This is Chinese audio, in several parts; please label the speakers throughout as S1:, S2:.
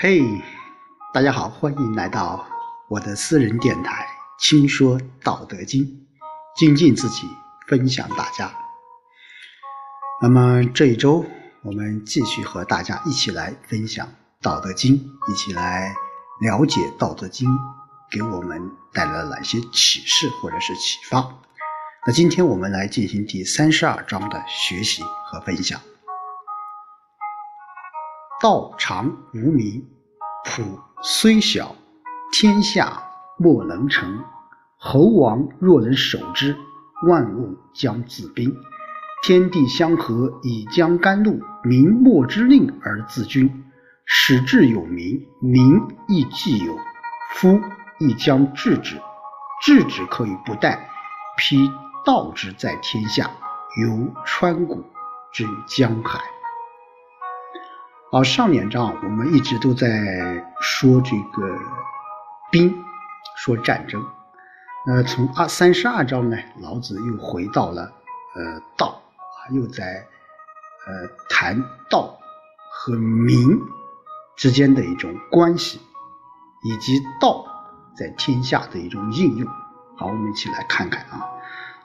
S1: 嘿，大家好，欢迎来到我的私人电台《轻说道德经》，精进自己，分享大家。那么这一周，我们继续和大家一起来分享《道德经》，一起来了解《道德经》给我们带来了哪些启示或者是启发。那今天我们来进行第三十二章的学习和分享。道常无名，朴虽小，天下莫能成。侯王若能守之，万物将自宾。天地相合，以将甘露；民莫之令而自君。使志有名，民亦既有。夫亦将治之，治之可以不殆。披道之在天下，由川谷至江海。好，上两章我们一直都在说这个兵，说战争。那从二三十二章呢，老子又回到了呃道啊，又在呃谈道和民之间的一种关系，以及道在天下的一种应用。好，我们一起来看看啊，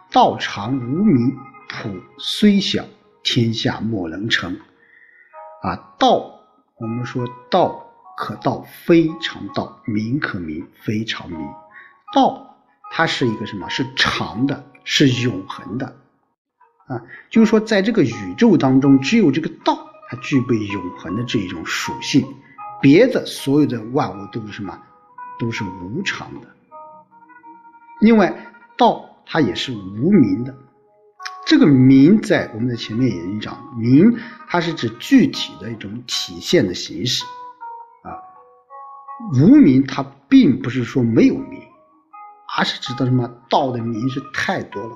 S1: 道常无名，朴虽小，天下莫能成。啊，道，我们说道可道非常道，名可名非常名。道它是一个什么？是长的，是永恒的。啊，就是说，在这个宇宙当中，只有这个道，它具备永恒的这一种属性，别的所有的万物都是什么？都是无常的。另外，道它也是无名的。这个名在我们的前面也已经讲，名它是指具体的一种体现的形式啊。无名它并不是说没有名，而是指的什么？道的名是太多了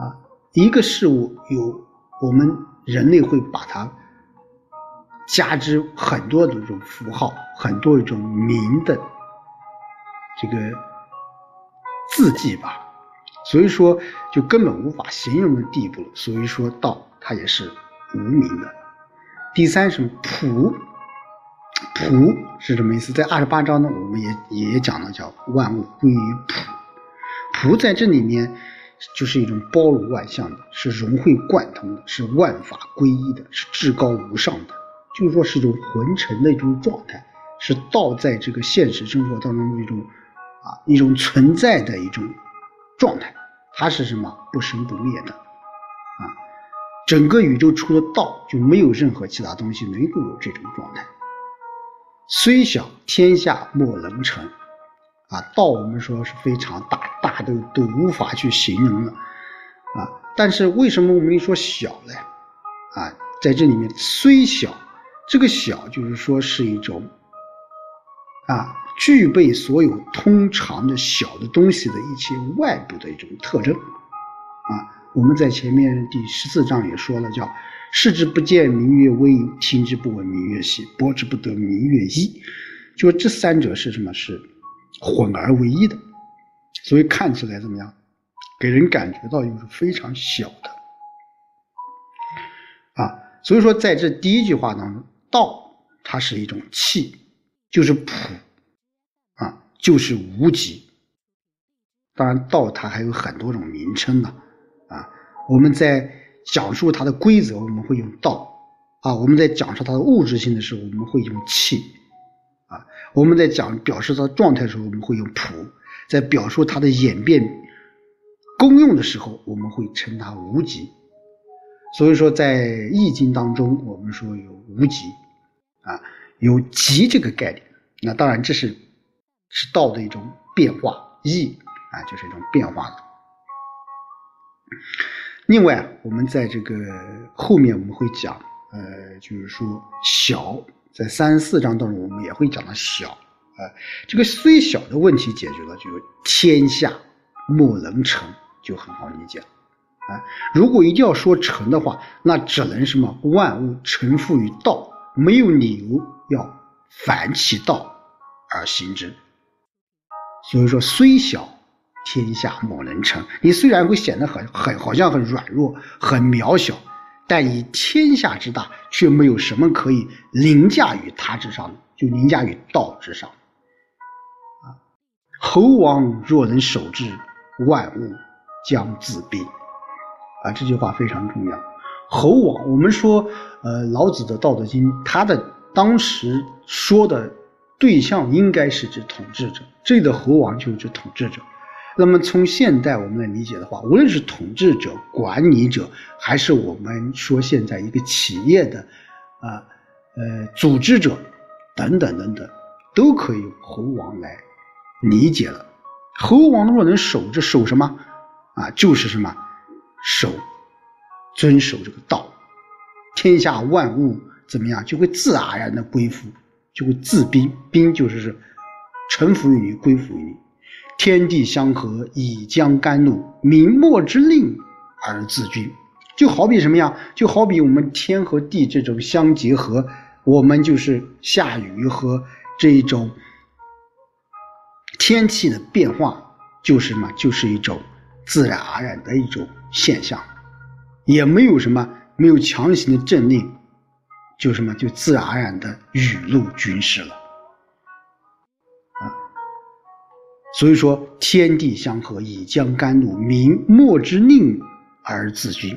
S1: 啊。一个事物有我们人类会把它加之很多的这种符号，很多一种名的这个字迹吧。所以说，就根本无法形容的地步了。所以说道，它也是无名的。第三是朴，朴是什么意思？在二十八章呢，我们也也讲了，叫万物归于朴。朴在这里面就是一种包罗万象的，是融会贯通的，是万法归一的，是至高无上的。就是说，是一种浑成的一种状态，是道在这个现实生活当中的一种啊一种存在的一种。状态，它是什么？不生不灭的啊！整个宇宙除了道，就没有任何其他东西能够有这种状态。虽小，天下莫能成啊！道我们说是非常大，大都都无法去形容了啊！但是为什么我们说小呢？啊，在这里面虽小，这个小就是说是一种啊。具备所有通常的小的东西的一些外部的一种特征，啊，我们在前面第十四章也说了，叫视之不见明月微，听之不闻明月稀，博之不得明月一，就这三者是什么？是混而为一的，所以看起来怎么样？给人感觉到又是非常小的，啊，所以说在这第一句话当中，道它是一种气，就是朴。就是无极，当然道它还有很多种名称呢，啊，我们在讲述它的规则，我们会用道，啊，我们在讲述它的物质性的时候，我们会用气，啊，我们在讲表示它的状态的时候，我们会用朴，在表述它的演变功用的时候，我们会称它无极。所以说，在易经当中，我们说有无极，啊，有极这个概念，那当然这是。是道的一种变化，义啊，就是一种变化的。另外，我们在这个后面我们会讲，呃，就是说小，在三十四章当中我们也会讲到小，啊，这个虽小的问题解决了，就天下莫能成，就很好理解了，啊，如果一定要说成的话，那只能什么万物臣服于道，没有理由要反其道而行之。所以说，虽小，天下莫能成。你虽然会显得很很好像很软弱、很渺小，但以天下之大，却没有什么可以凌驾于他之上的。就凌驾于道之上。啊，猴王若能守之，万物将自毙。啊，这句话非常重要。猴王，我们说，呃，老子的《道德经》，他的当时说的对象应该是指统治者，这里的猴王就是指统治者。那么从现代我们来理解的话，无论是统治者、管理者，还是我们说现在一个企业的啊呃组织者等等等等，都可以用猴王来理解了。猴王若能守着守什么啊？就是什么守遵守这个道，天下万物怎么样就会自然而然的归附，就会自宾，宾就是臣服于你，归附于你。天地相合，以将甘露；民末之令而自君。就好比什么呀？就好比我们天和地这种相结合，我们就是下雨和这一种天气的变化，就是什么？就是一种自然而然的一种现象，也没有什么没有强行的政令，就什么就自然而然的雨露均湿了啊。所以说，天地相合，以将甘露；民莫之令而自君。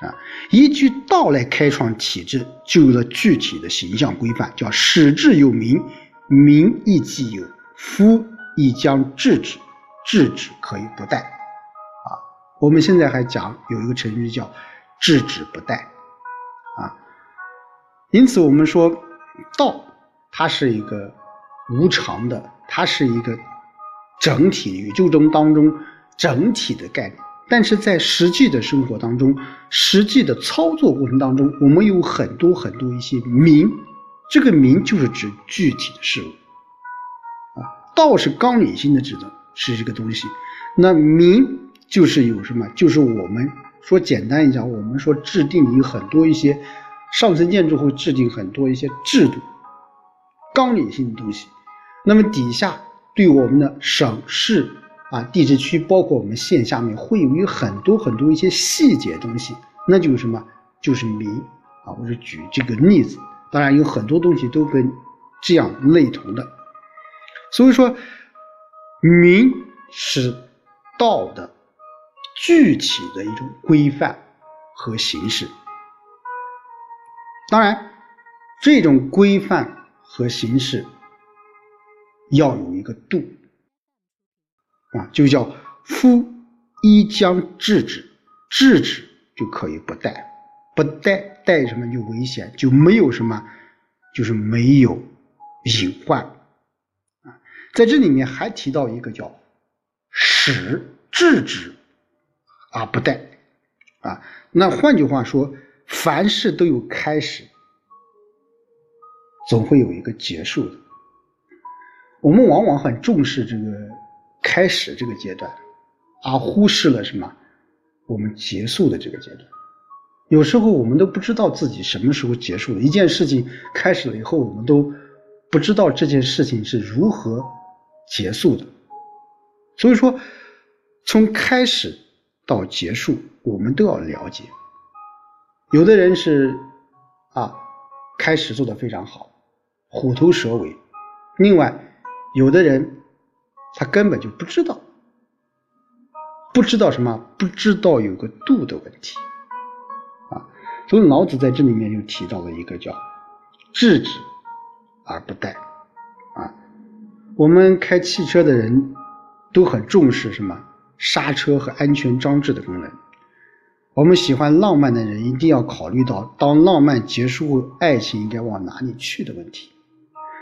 S1: 啊，依据道来开创体制，就有了具体的形象规范，叫始制有民，民亦既有，夫亦将治之，治之可以不殆。我们现在还讲有一个成语叫治之不殆。啊，因此我们说道，它是一个无常的，它是一个。整体宇宙中当中整体的概念，但是在实际的生活当中，实际的操作过程当中，我们有很多很多一些名，这个名就是指具体的事物，啊，道是纲领性的指的是这个东西，那名就是有什么？就是我们说简单一讲，我们说制定有很多一些上层建筑会制定很多一些制度，纲领性的东西，那么底下。对我们的省市啊、地质区，包括我们县下面，会有很多很多一些细节东西，那就是什么？就是民啊。我是举这个例子，当然有很多东西都跟这样类同的。所以说，民是道的具体的一种规范和形式。当然，这种规范和形式。要有一个度啊，就叫夫一将制止，制止就可以不带，不带带什么就危险，就没有什么，就是没有隐患啊。在这里面还提到一个叫使制止啊不带啊，那换句话说，凡事都有开始，总会有一个结束的。我们往往很重视这个开始这个阶段，而忽视了什么？我们结束的这个阶段。有时候我们都不知道自己什么时候结束了。一件事情开始了以后，我们都不知道这件事情是如何结束的。所以说，从开始到结束，我们都要了解。有的人是啊，开始做的非常好，虎头蛇尾；另外。有的人，他根本就不知道，不知道什么，不知道有个度的问题，啊，所以老子在这里面又提到了一个叫“制止而不殆”，啊，我们开汽车的人都很重视什么刹车和安全装置的功能，我们喜欢浪漫的人一定要考虑到，当浪漫结束后，爱情应该往哪里去的问题。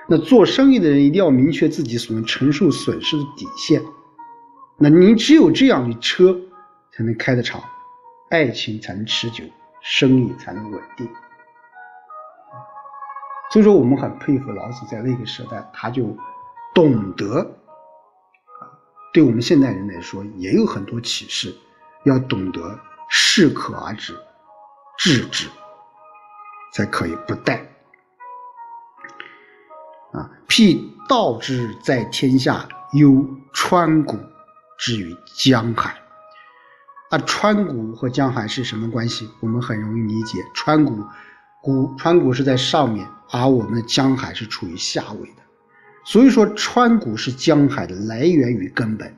S1: 那做生意的人一定要明确自己所能承受损失的底线。那您只有这样，你车才能开得长，爱情才能持久，生意才能稳定。所以说，我们很佩服老子在那个时代，他就懂得，对我们现代人来说也有很多启示，要懂得适可而止，制止，才可以不殆。啊，辟道之在天下，忧川谷之于江海。啊，川谷和江海是什么关系？我们很容易理解，川谷，谷川谷是在上面，而我们的江海是处于下位的。所以说，川谷是江海的来源与根本。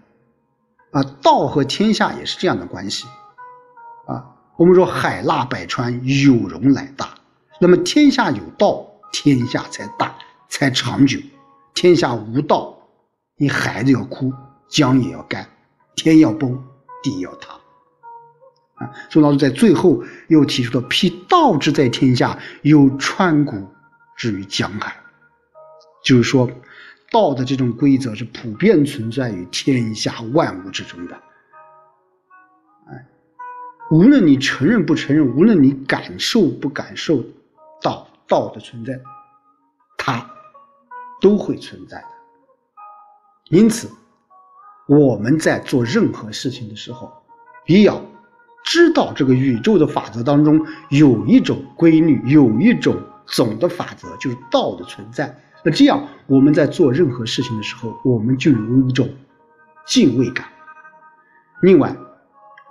S1: 啊，道和天下也是这样的关系。啊，我们说海纳百川，有容乃大。那么天下有道，天下才大，才长久。天下无道，你孩子要哭，江也要干，天要崩，地要塌。啊，宋老师在最后又提出了“辟道之在天下，有川谷之于江海”，就是说。道的这种规则是普遍存在于天下万物之中的，哎，无论你承认不承认，无论你感受不感受到道的存在，它都会存在的。因此，我们在做任何事情的时候，也要知道这个宇宙的法则当中有一种规律，有一种总的法则，就是道的存在。那这样，我们在做任何事情的时候，我们就有一种敬畏感。另外，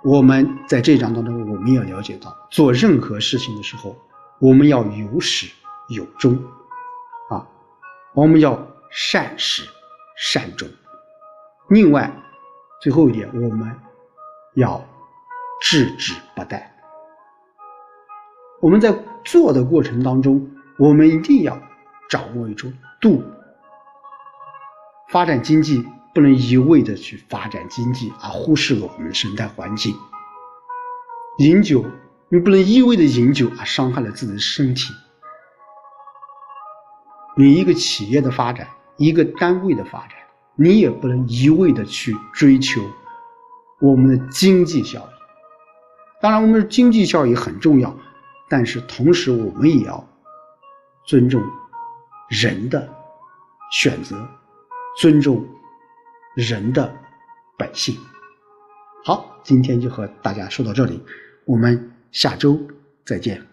S1: 我们在这章当中，我们要了解到，做任何事情的时候，我们要有始有终，啊，我们要善始善终。另外，最后一点，我们要置之不殆。我们在做的过程当中，我们一定要。掌握一种度，发展经济不能一味的去发展经济而忽视了我们的生态环境。饮酒，你不能一味的饮酒而伤害了自己的身体。你一个企业的发展，一个单位的发展，你也不能一味的去追求我们的经济效益。当然，我们的经济效益很重要，但是同时我们也要尊重。人的选择，尊重人的本性。好，今天就和大家说到这里，我们下周再见。